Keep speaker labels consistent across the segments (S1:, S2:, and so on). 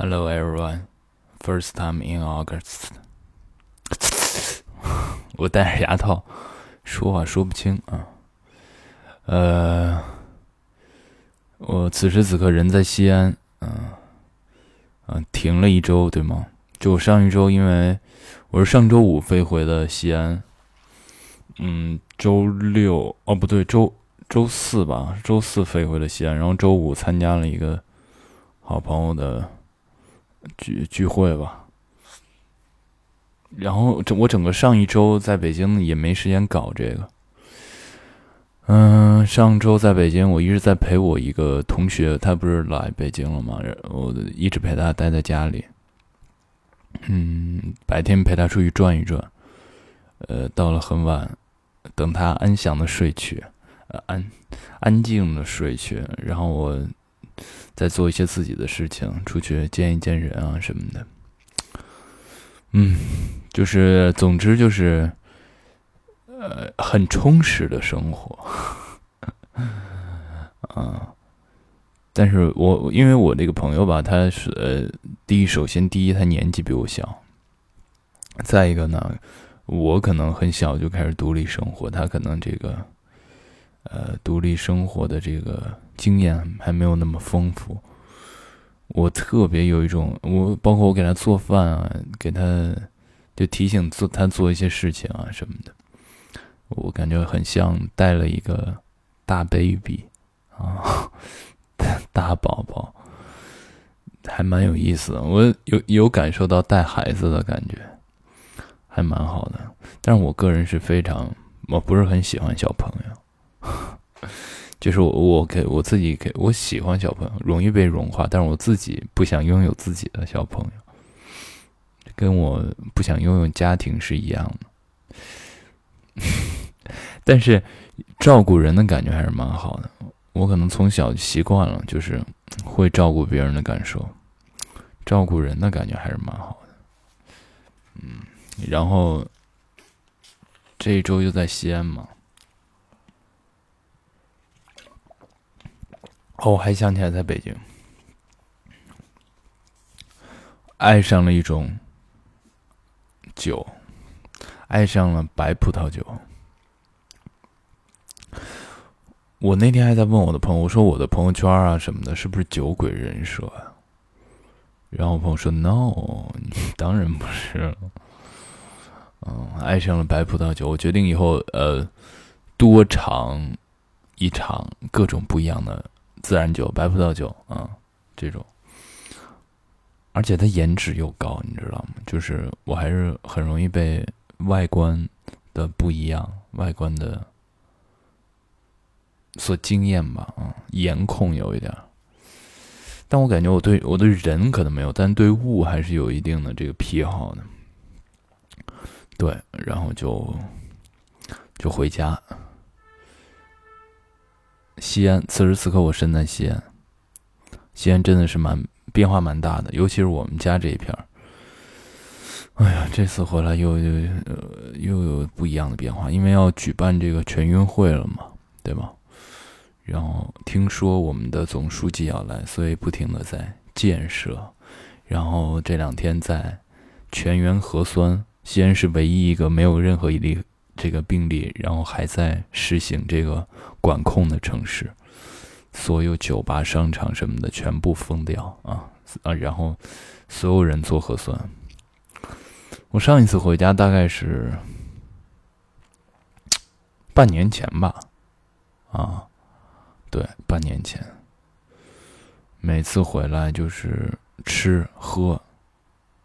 S1: Hello everyone, first time in August。我戴着牙套，说话说不清啊。呃，我此时此刻人在西安，嗯，嗯，停了一周，对吗？就上一周，因为我是上周五飞回的西安，嗯，周六哦不对，周周四吧，周四飞回了西安，然后周五参加了一个好朋友的。聚聚会吧，然后整我整个上一周在北京也没时间搞这个。嗯，上周在北京，我一直在陪我一个同学，他不是来北京了吗？我一直陪他待在家里。嗯，白天陪他出去转一转，呃，到了很晚，等他安详的睡去，呃，安安静的睡去，然后我。再做一些自己的事情，出去见一见人啊什么的。嗯，就是总之就是，呃，很充实的生活。啊，但是我因为我这个朋友吧，他是呃，第一，首先第一，他年纪比我小；再一个呢，我可能很小就开始独立生活，他可能这个。呃，独立生活的这个经验还没有那么丰富。我特别有一种，我包括我给他做饭啊，给他就提醒做他做一些事情啊什么的，我感觉很像带了一个大 baby 啊，大宝宝，还蛮有意思的。我有有感受到带孩子的感觉，还蛮好的。但是我个人是非常，我不是很喜欢小朋友。就是我，我给我自己给我喜欢小朋友，容易被融化，但是我自己不想拥有自己的小朋友，跟我不想拥有家庭是一样的。但是照顾人的感觉还是蛮好的，我可能从小习惯了，就是会照顾别人的感受，照顾人的感觉还是蛮好的。嗯，然后这一周就在西安嘛。哦，我还想起来，在北京，爱上了一种酒，爱上了白葡萄酒。我那天还在问我的朋友，我说我的朋友圈啊什么的，是不是酒鬼人设呀？然后我朋友说：“No，当然不是。”嗯，爱上了白葡萄酒，我决定以后呃多尝一尝各种不一样的。自然酒、白葡萄酒啊，这种，而且它颜值又高，你知道吗？就是我还是很容易被外观的不一样、外观的所惊艳吧，啊，颜控有一点。但我感觉我对我对人可能没有，但对物还是有一定的这个癖好的。对，然后就就回家。西安，此时此刻我身在西安。西安真的是蛮变化蛮大的，尤其是我们家这一片儿。哎呀，这次回来又又又有不一样的变化，因为要举办这个全运会了嘛，对吧？然后听说我们的总书记要来，所以不停的在建设。然后这两天在全员核酸，西安是唯一一个没有任何一例。这个病例，然后还在实行这个管控的城市，所有酒吧、商场什么的全部封掉啊啊！然后所有人做核酸。我上一次回家大概是半年前吧，啊，对，半年前。每次回来就是吃喝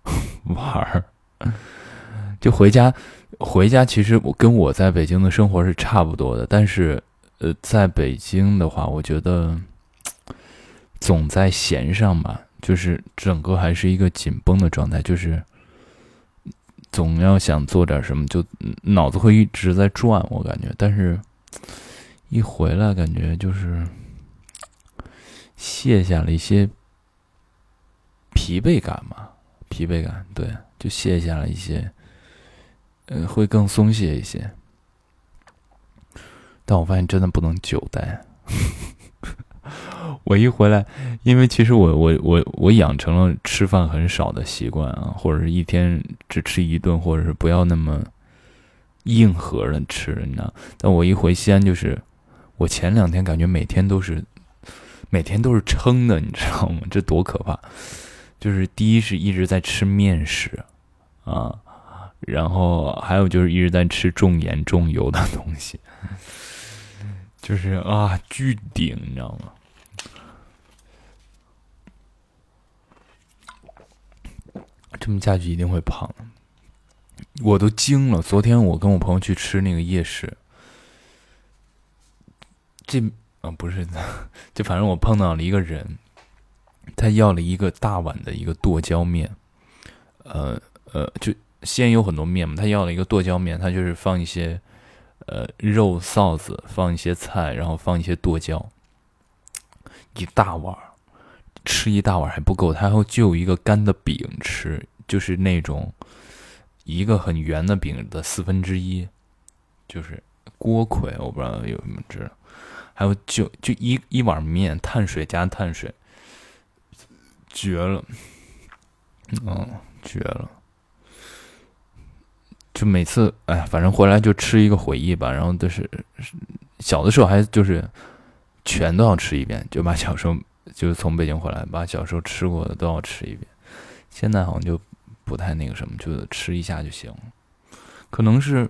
S1: 玩儿，就回家。回家其实我跟我在北京的生活是差不多的，但是，呃，在北京的话，我觉得总在弦上吧，就是整个还是一个紧绷的状态，就是总要想做点什么，就脑子会一直在转，我感觉，但是一回来感觉就是卸下了一些疲惫感嘛，疲惫感，对，就卸下了一些。呃，会更松懈一些，但我发现真的不能久待。我一回来，因为其实我我我我养成了吃饭很少的习惯啊，或者是一天只吃一顿，或者是不要那么硬核的吃，你知道？但我一回西安，就是我前两天感觉每天都是每天都是撑的，你知道吗？这多可怕！就是第一是一直在吃面食啊，然后还有就是一直在吃重盐重油的东西，就是啊巨顶，你知道吗？这么下去一定会胖，我都惊了。昨天我跟我朋友去吃那个夜市，这啊不是，就反正我碰到了一个人，他要了一个大碗的一个剁椒面，呃呃，就西安有很多面嘛，他要了一个剁椒面，他就是放一些呃肉臊子，放一些菜，然后放一些剁椒，一大碗，吃一大碗还不够，他还要就一个干的饼吃。就是那种一个很圆的饼的四分之一，就是锅盔，我不知道有什么知道。还有就就一一碗面，碳水加碳水，绝了，嗯，绝了。就每次哎，反正回来就吃一个回忆吧。然后就是小的时候还就是全都要吃一遍，就把小时候就是从北京回来，把小时候吃过的都要吃一遍。现在好像就。不太那个什么，就吃一下就行。可能是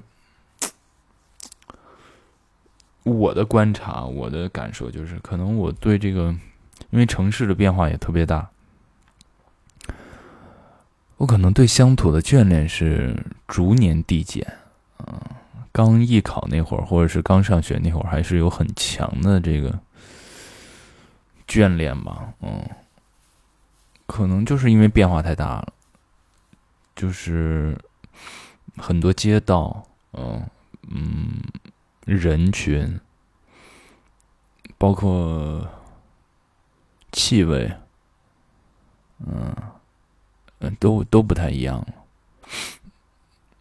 S1: 我的观察，我的感受就是，可能我对这个，因为城市的变化也特别大，我可能对乡土的眷恋是逐年递减。嗯，刚艺考那会儿，或者是刚上学那会儿，还是有很强的这个眷恋吧。嗯，可能就是因为变化太大了。就是很多街道，嗯嗯，人群，包括气味，嗯都都不太一样。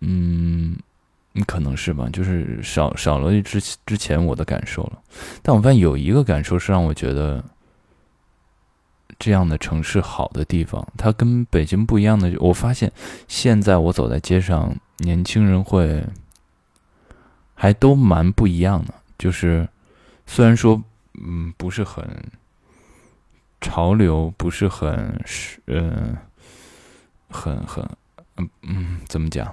S1: 嗯，你可能是吧，就是少少了之之前我的感受了。但我发现有一个感受是让我觉得。这样的城市好的地方，它跟北京不一样的。我发现现在我走在街上，年轻人会还都蛮不一样的。就是虽然说，嗯，不是很潮流，不是很是，嗯，很很，嗯嗯，怎么讲？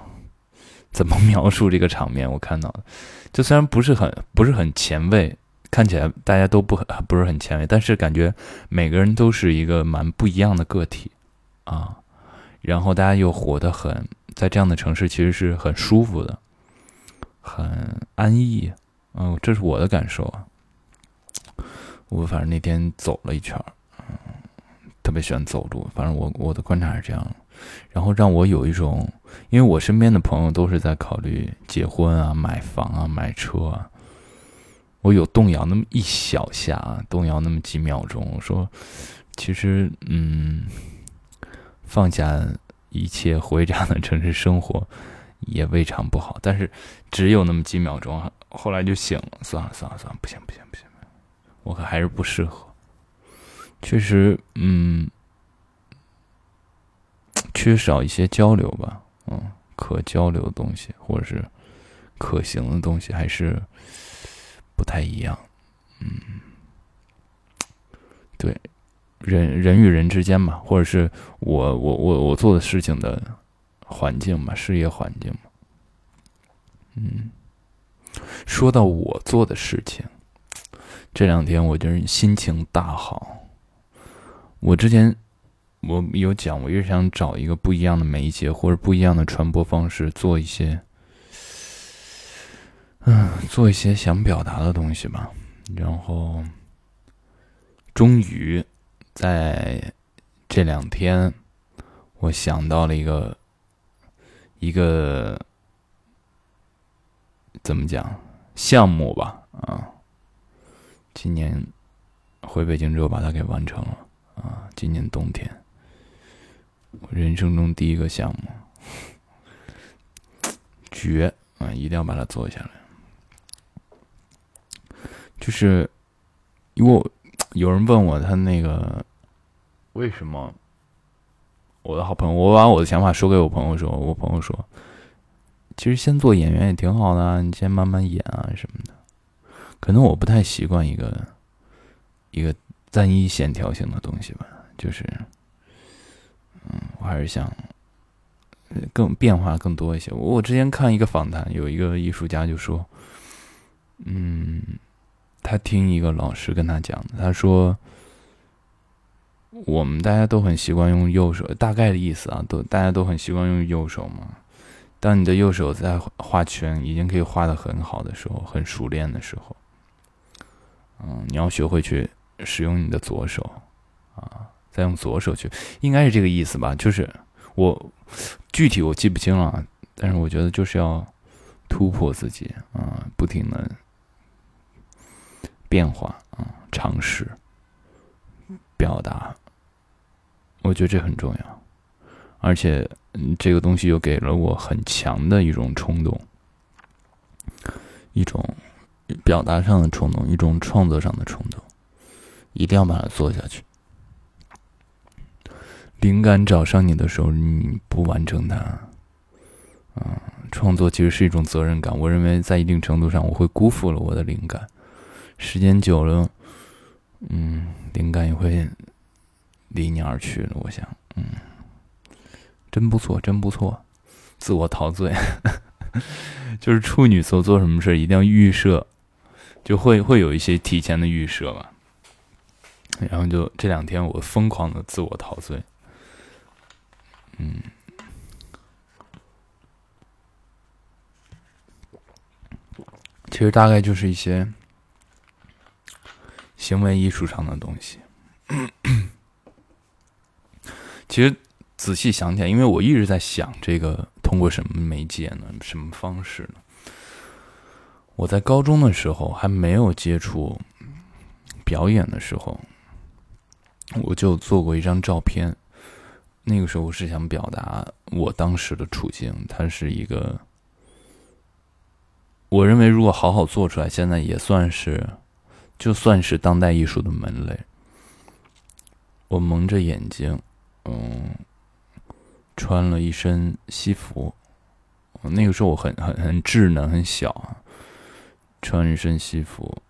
S1: 怎么描述这个场面？我看到的，就虽然不是很不是很前卫。看起来大家都不很不是很前卫，但是感觉每个人都是一个蛮不一样的个体啊。然后大家又活得很，在这样的城市其实是很舒服的，很安逸。嗯，这是我的感受啊。我反正那天走了一圈嗯，特别喜欢走路。反正我我的观察是这样，然后让我有一种，因为我身边的朋友都是在考虑结婚啊、买房啊、买车啊。我有动摇那么一小下，动摇那么几秒钟。我说，其实，嗯，放下一切回这样的城市生活也未尝不好。但是，只有那么几秒钟，后来就醒了。算了，算了，算了，不行，不行，不行，我可还是不适合。确实，嗯，缺少一些交流吧。嗯，可交流的东西，或者是可行的东西，还是。不太一样，嗯，对，人人与人之间嘛，或者是我我我我做的事情的环境嘛，事业环境嘛，嗯，说到我做的事情，这两天我就是心情大好。我之前我有讲，我一直想找一个不一样的媒介或者不一样的传播方式，做一些。嗯，做一些想表达的东西吧。然后，终于在这两天，我想到了一个一个怎么讲项目吧。啊，今年回北京之后把它给完成了。啊，今年冬天，我人生中第一个项目，绝啊！一定要把它做下来。就是，因为有人问我他那个为什么？我的好朋友，我把我的想法说给我朋友说，我朋友说，其实先做演员也挺好的，你先慢慢演啊什么的。可能我不太习惯一个一个单一线条性的东西吧，就是，嗯，我还是想更变化更多一些。我之前看一个访谈，有一个艺术家就说，嗯，他听一个老师跟他讲，他说，我们大家都很习惯用右手，大概的意思啊，都大家都很习惯用右手嘛。当你的右手在画圈已经可以画的很好的时候，很熟练的时候。嗯，你要学会去使用你的左手，啊，再用左手去，应该是这个意思吧？就是我具体我记不清了，但是我觉得就是要突破自己，啊，不停的变化，啊，尝试表达，我觉得这很重要，而且这个东西又给了我很强的一种冲动，一种。表达上的冲动，一种创作上的冲动，一定要把它做下去。灵感找上你的时候，你不完成它，啊，创作其实是一种责任感。我认为在一定程度上，我会辜负了我的灵感。时间久了，嗯，灵感也会离你而去了。我想，嗯，真不错，真不错，自我陶醉，就是处女座做什么事一定要预设。就会会有一些提前的预设吧，然后就这两天我疯狂的自我陶醉，嗯，其实大概就是一些行为艺术上的东西。其实仔细想起来，因为我一直在想这个通过什么媒介呢？什么方式呢？我在高中的时候还没有接触表演的时候，我就做过一张照片。那个时候我是想表达我当时的处境，它是一个，我认为如果好好做出来，现在也算是，就算是当代艺术的门类。我蒙着眼睛，嗯，穿了一身西服。那个时候我很很很稚嫩，很小。穿一身西服，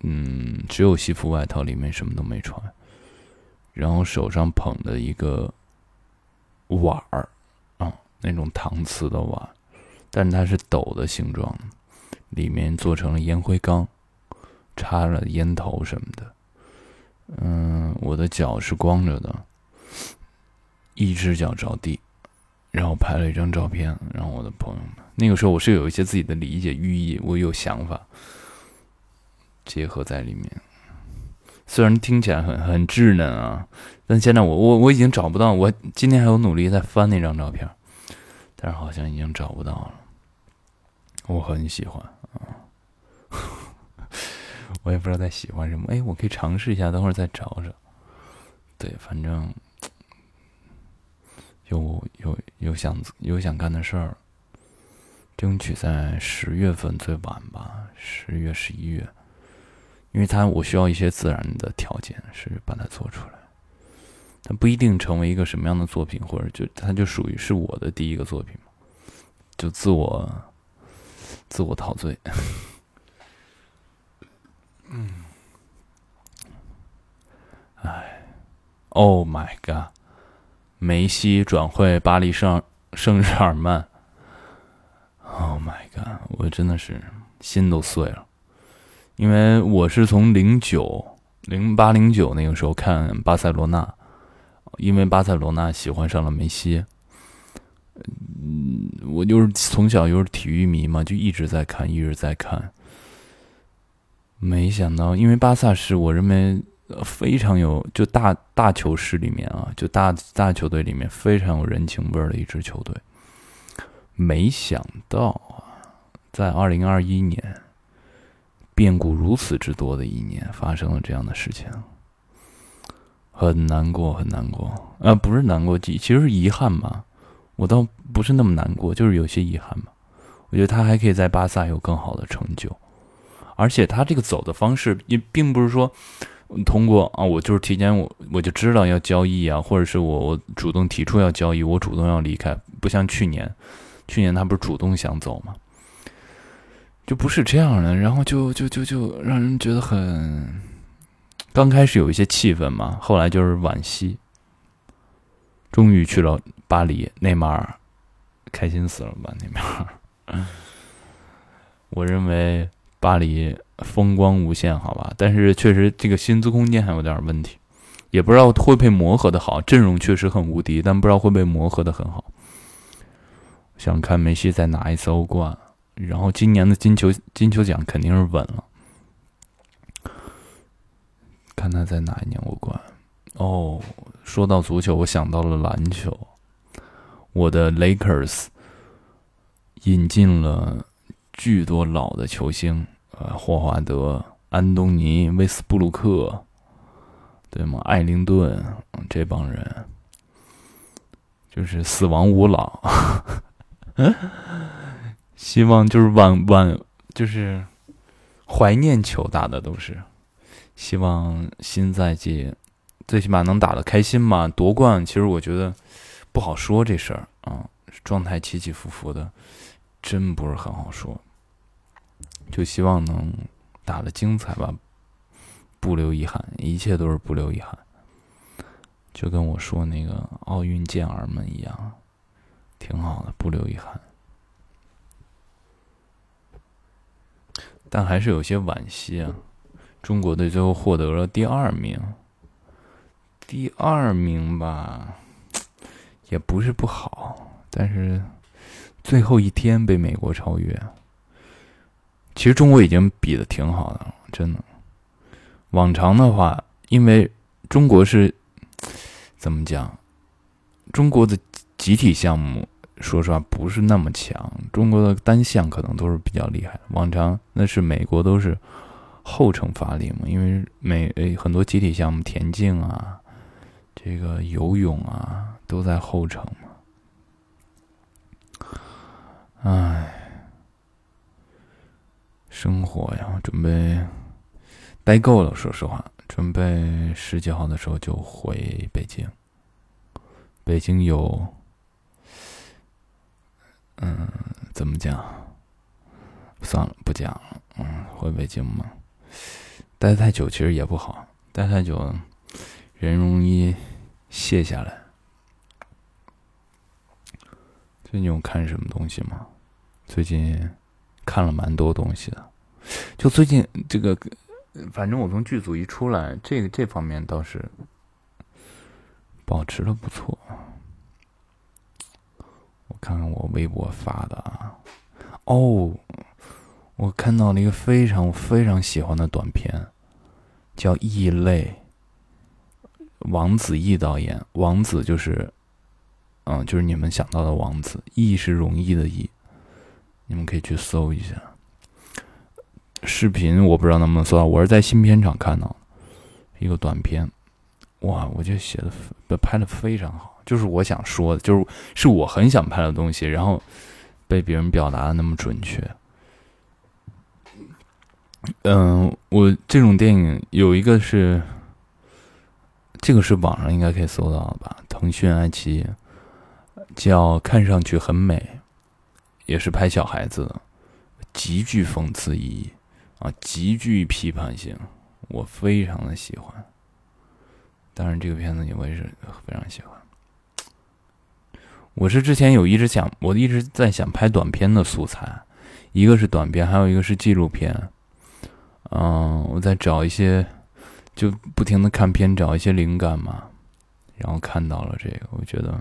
S1: 嗯，只有西服外套，里面什么都没穿。然后手上捧的一个碗儿，啊，那种搪瓷的碗，但它是斗的形状，里面做成了烟灰缸，插了烟头什么的。嗯，我的脚是光着的，一只脚着地。然后拍了一张照片，让我的朋友们。那个时候我是有一些自己的理解寓意，我有想法结合在里面。虽然听起来很很稚嫩啊，但现在我我我已经找不到。我今天还有努力在翻那张照片，但是好像已经找不到了。我很喜欢啊，我也不知道在喜欢什么。哎，我可以尝试一下，等会儿再找找。对，反正。有有有想有想干的事儿，争取在十月份最晚吧，十月十一月，因为它我需要一些自然的条件，是把它做出来。它不一定成为一个什么样的作品，或者就它就属于是我的第一个作品，就自我自我陶醉。嗯，哎，Oh my God！梅西转会巴黎圣圣日耳曼，Oh my god！我真的是心都碎了，因为我是从零九零八零九那个时候看巴塞罗那，因为巴塞罗那喜欢上了梅西，嗯，我就是从小就是体育迷嘛，就一直在看，一直在看，没想到，因为巴萨是我认为。非常有，就大大球市里面啊，就大大球队里面非常有人情味儿的一支球队。没想到啊，在二零二一年，变故如此之多的一年，发生了这样的事情，很难过，很难过。呃，不是难过，其其实是遗憾吧。我倒不是那么难过，就是有些遗憾吧。我觉得他还可以在巴萨有更好的成就，而且他这个走的方式也并不是说通过啊，我就是提前我我就知道要交易啊，或者是我我主动提出要交易，我主动要离开，不像去年，去年他不是主动想走吗？就不是这样的，然后就就就就让人觉得很，刚开始有一些气氛嘛，后来就是惋惜。终于去了巴黎，内马尔开心死了吧？内马尔，我认为巴黎风光无限，好吧，但是确实这个薪资空间还有点问题，也不知道会不会磨合的好。阵容确实很无敌，但不知道会不会磨合的很好。想看梅西再拿一次欧冠。然后今年的金球金球奖肯定是稳了，看他在哪一年欧冠。哦，说到足球，我想到了篮球。我的 Lakers 引进了巨多老的球星，呃，霍华德、安东尼、威斯布鲁克，对吗？艾灵顿这帮人，就是死亡五老。希望就是晚晚就是怀念球打的都是，希望新赛季最起码能打的开心嘛。夺冠其实我觉得不好说这事儿啊，状态起起伏伏的，真不是很好说。就希望能打的精彩吧，不留遗憾，一切都是不留遗憾。就跟我说那个奥运健儿们一样，挺好的，不留遗憾。但还是有些惋惜啊！中国队最后获得了第二名，第二名吧，也不是不好，但是最后一天被美国超越。其实中国已经比的挺好的了，真的。往常的话，因为中国是怎么讲？中国的集体项目。说实话，不是那么强。中国的单项可能都是比较厉害。往常那是美国都是后程发力嘛，因为美诶很多集体项目，田径啊，这个游泳啊，都在后程嘛。唉，生活呀，准备待够了。说实话，准备十几号的时候就回北京。北京有。嗯，怎么讲？算了，不讲了。嗯，回北京嘛，待太久其实也不好，待太久人容易卸下来。最近有看什么东西吗？最近看了蛮多东西的。就最近这个，反正我从剧组一出来，这个这方面倒是保持的不错。看看我微博发的啊，哦，我看到了一个非常非常喜欢的短片，叫《异类》，王子异导演，王子就是，嗯，就是你们想到的王子，异是容易的异，你们可以去搜一下。视频我不知道能不能搜到，我是在新片场看到一个短片，哇，我觉得写的拍的非常好。就是我想说的，就是是我很想拍的东西，然后被别人表达的那么准确。嗯，我这种电影有一个是，这个是网上应该可以搜到的吧？腾讯、爱奇艺叫《看上去很美》，也是拍小孩子的，极具讽刺意义啊，极具批判性，我非常的喜欢。当然，这个片子我也是非常喜欢。我是之前有一直想，我一直在想拍短片的素材，一个是短片，还有一个是纪录片。嗯，我在找一些，就不停的看片，找一些灵感嘛。然后看到了这个，我觉得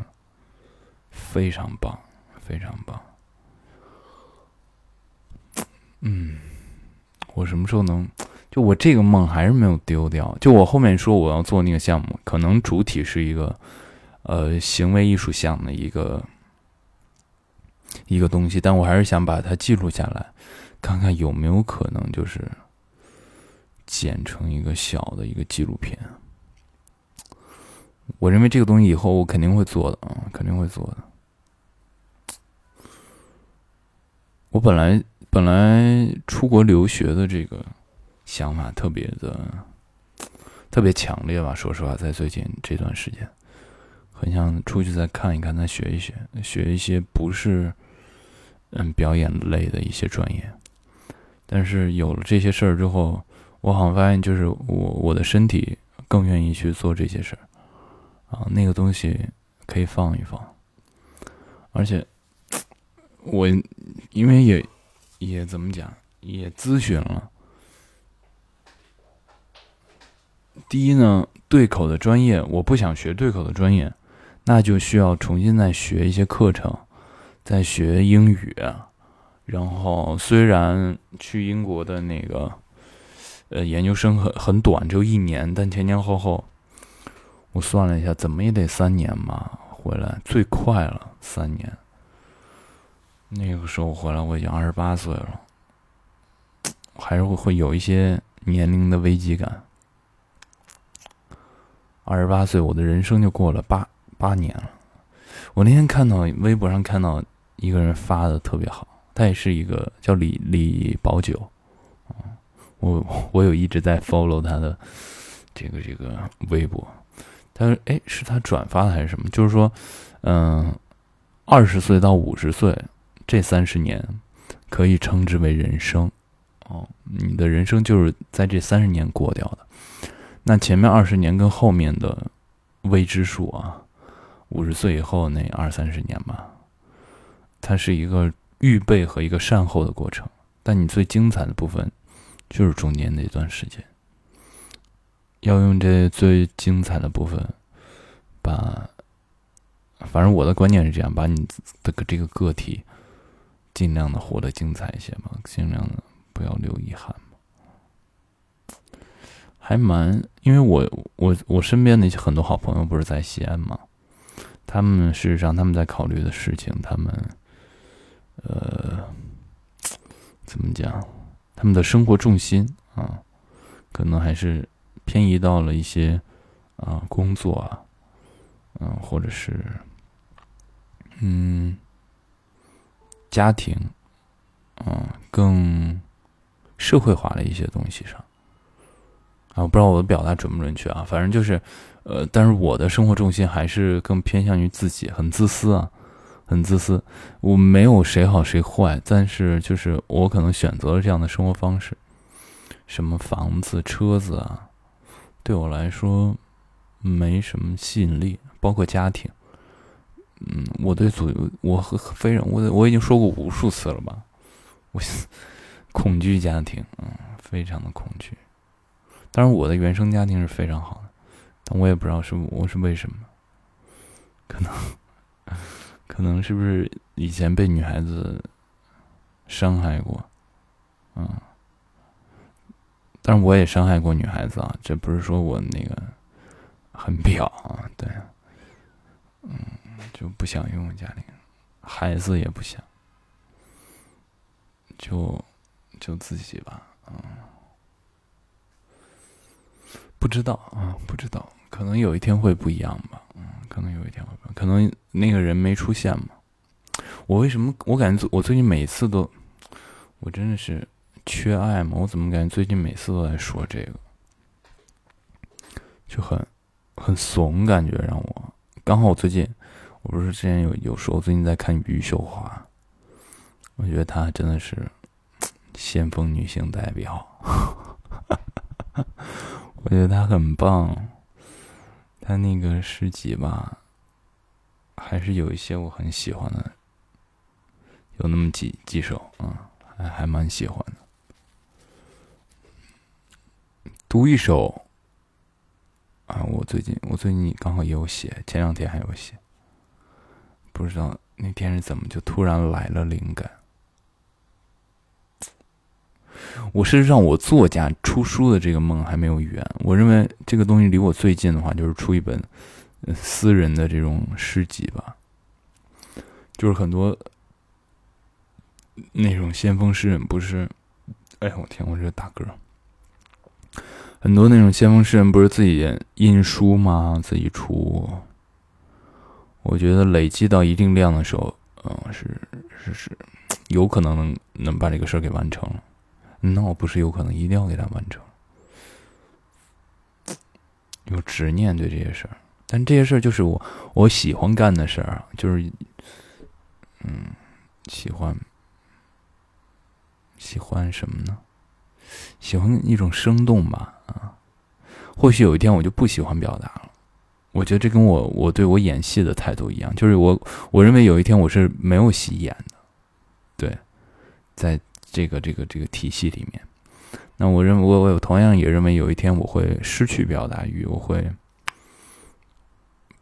S1: 非常棒，非常棒。嗯，我什么时候能？就我这个梦还是没有丢掉。就我后面说我要做那个项目，可能主体是一个。呃，行为艺术项的一个一个东西，但我还是想把它记录下来，看看有没有可能就是剪成一个小的一个纪录片。我认为这个东西以后我肯定会做的啊，肯定会做的。我本来本来出国留学的这个想法特别的特别强烈吧。说实话，在最近这段时间，很想出去再看一看，再学一学，学一些不是嗯表演类的一些专业。但是有了这些事儿之后，我好像发现，就是我我的身体更愿意去做这些事儿啊，那个东西可以放一放，而且我因为也也怎么讲，也咨询了。第一呢，对口的专业我不想学对口的专业，那就需要重新再学一些课程，再学英语。然后虽然去英国的那个呃研究生很很短，只有一年，但前前后后我算了一下，怎么也得三年吧。回来最快了三年。那个时候回来我已经二十八岁了，还是会会有一些年龄的危机感。二十八岁，我的人生就过了八八年了。我那天看到微博上看到一个人发的特别好。他也是一个叫李李宝九，我我有一直在 follow 他的这个这个微博，他哎是他转发的还是什么？就是说，嗯，二十岁到五十岁这三十年可以称之为人生，哦，你的人生就是在这三十年过掉的，那前面二十年跟后面的未知数啊，五十岁以后那二三十年吧，它是一个。预备和一个善后的过程，但你最精彩的部分就是中间那段时间。要用这最精彩的部分，把，反正我的观念是这样，把你的这个个体尽量的活得精彩一些嘛，尽量的不要留遗憾。还蛮，因为我我我身边的一些很多好朋友不是在西安嘛，他们事实上他们在考虑的事情，他们。呃，怎么讲？他们的生活重心啊，可能还是偏移到了一些啊工作啊，嗯，或者是嗯家庭，嗯，更社会化的一些东西上啊。不知道我的表达准不准确啊，反正就是，呃，但是我的生活重心还是更偏向于自己，很自私啊。很自私，我没有谁好谁坏，但是就是我可能选择了这样的生活方式，什么房子、车子啊，对我来说没什么吸引力，包括家庭。嗯，我对祖，我和非人，我我已经说过无数次了吧，我 恐惧家庭，嗯，非常的恐惧。当然，我的原生家庭是非常好的，但我也不知道是我是为什么，可能。可能是不是以前被女孩子伤害过，嗯，但是我也伤害过女孩子啊，这不是说我那个很表啊，对，嗯，就不想拥有家庭，孩子也不想，就就自己吧，嗯，不知道啊，不知道，可能有一天会不一样吧。嗯可能有一天会，可能那个人没出现嘛？我为什么我感觉我最近每次都，我真的是缺爱吗？我怎么感觉最近每次都在说这个，就很很怂，感觉让我刚好我最近我不是之前有有说，我最近在看余秀华，我觉得她真的是 先锋女性代表，我觉得他很棒。他那个诗集吧，还是有一些我很喜欢的，有那么几几首啊，还还蛮喜欢的。读一首啊，我最近我最近刚好也有写，前两天还有写，不知道那天是怎么就突然来了灵感。我事实上，我作家出书的这个梦还没有圆。我认为这个东西离我最近的话，就是出一本私人的这种诗集吧。就是很多那种先锋诗人，不是？哎呀，我天，我这打嗝。很多那种先锋诗人，不是自己印书吗？自己出。我觉得累积到一定量的时候，嗯，是是是，有可能能能把这个事儿给完成了，那我不是有可能一定要给他完成，有执念对这些事儿，但这些事儿就是我我喜欢干的事儿，就是嗯，喜欢喜欢什么呢？喜欢一种生动吧，啊，或许有一天我就不喜欢表达了。我觉得这跟我我对我演戏的态度一样，就是我我认为有一天我是没有戏演的，对，在这个这个这个体系里面，那我认为我我同样也认为有一天我会失去表达欲，我会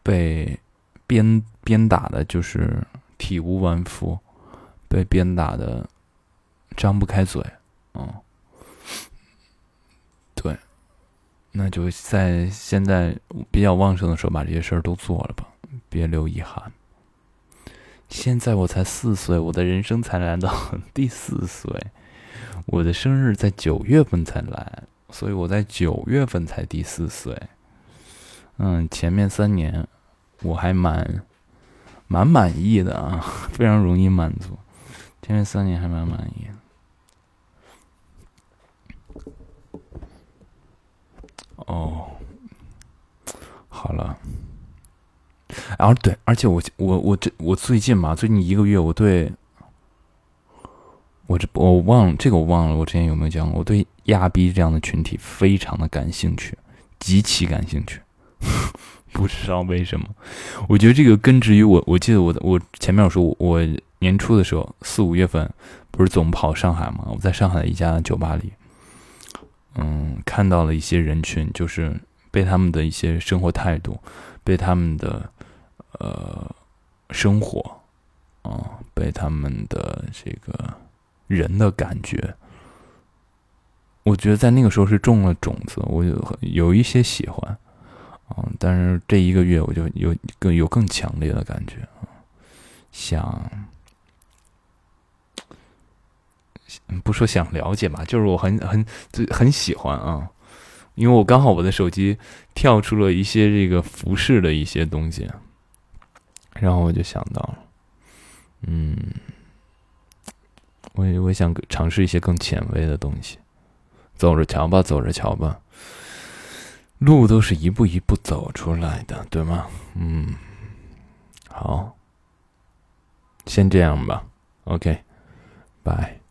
S1: 被鞭鞭打的，就是体无完肤，被鞭打的张不开嘴，嗯。对那就在现在比较旺盛的时候，把这些事儿都做了吧，别留遗憾。现在我才四岁，我的人生才来到第四岁，我的生日在九月份才来，所以我在九月份才第四岁。嗯，前面三年我还蛮蛮满意的啊，非常容易满足。前面三年还蛮满意。哦，好了，然后对，而且我我我这我最近嘛，最近一个月，我对，我这我忘了这个我忘了，我之前有没有讲过？我对亚逼这样的群体非常的感兴趣，极其感兴趣，不知道为什么。我觉得这个根植于我，我记得我我前面我说我年初的时候四五月份不是总跑上海嘛？我在上海的一家酒吧里。嗯，看到了一些人群，就是被他们的一些生活态度，被他们的呃生活，啊，被他们的这个人的感觉，我觉得在那个时候是种了种子，我有有一些喜欢，啊，但是这一个月我就有更有更强烈的感觉，想。不说想了解吧，就是我很很就很喜欢啊，因为我刚好我的手机跳出了一些这个服饰的一些东西，然后我就想到了，嗯，我我想尝试一些更前卫的东西，走着瞧吧，走着瞧吧，路都是一步一步走出来的，对吗？嗯，好，先这样吧，OK，拜。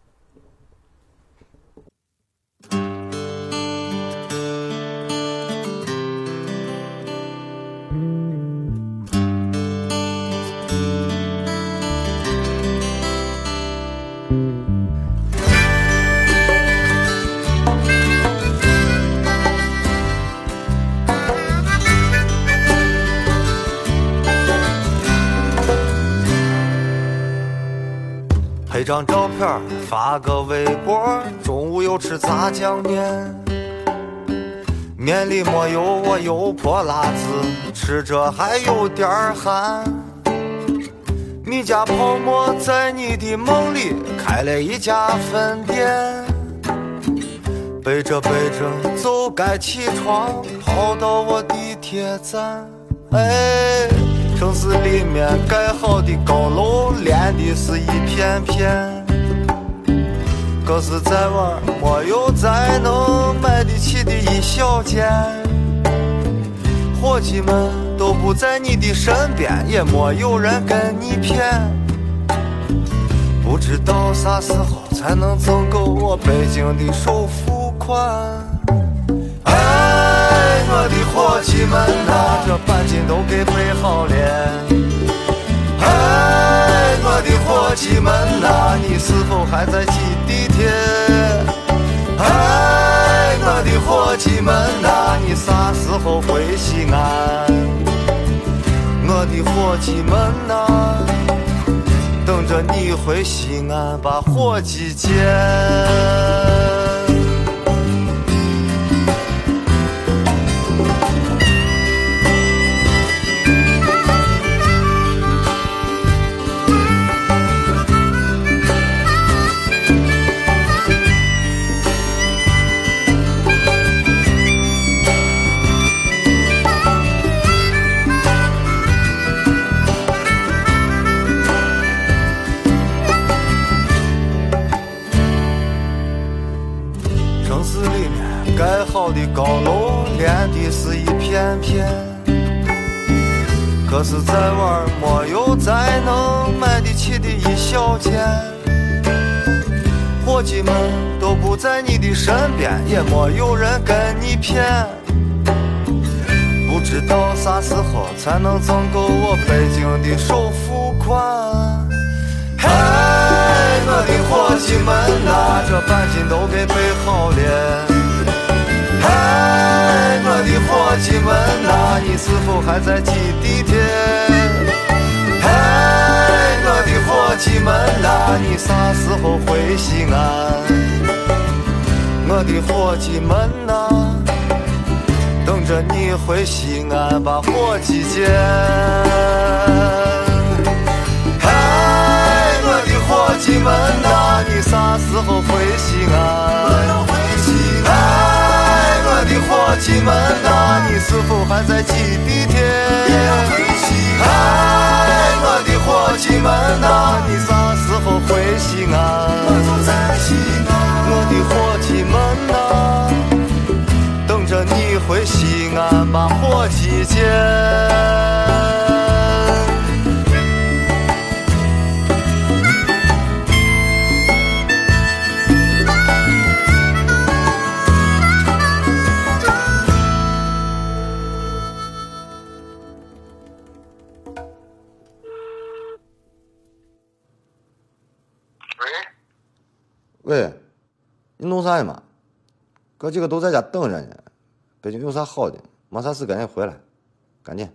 S2: 张照片发个微博，中午又吃炸酱面，面里没有我油泼辣子，吃着还有点寒。你家泡沫在你的梦里开了一家分店，背着背着就该起床，跑到我地铁站，哎。城市里面盖好的高楼，连的是一片片。可是，在玩没有咱能买得起的一小间。伙计们都不在你的身边，也没有人跟你谝。不知道啥时候才能挣够我北京的首付款。哎我的伙计们呐，这半斤都给备好了。哎，我的伙计们呐，你是否还在挤地铁？哎，我的伙计们呐，你啥时候回西安？我的伙计们呐，等着你回西安把伙计见。是，在玩没有再能买得起的一小件。伙计们都不在你的身边，也没有人跟你骗。不知道啥时候才能挣够我北京的首付款。嘿，我的伙计们呐，这半斤都给备好了。嘿，我的伙计们呐，你是否还在挤地铁？嘿，我的伙计们呐，你啥时候回西安？我的伙计们呐，等着你回西安把伙计见。嘿，我的伙计们呐，你啥时候回是否还在挤地铁？哎，我的伙计们呐，你啥时候回西安？我的伙计们呐，等着你回西安吧伙计见。
S3: 你弄啥呢嘛？哥几个都在家等着呢。北京有啥好的？没啥事赶紧回来，赶紧。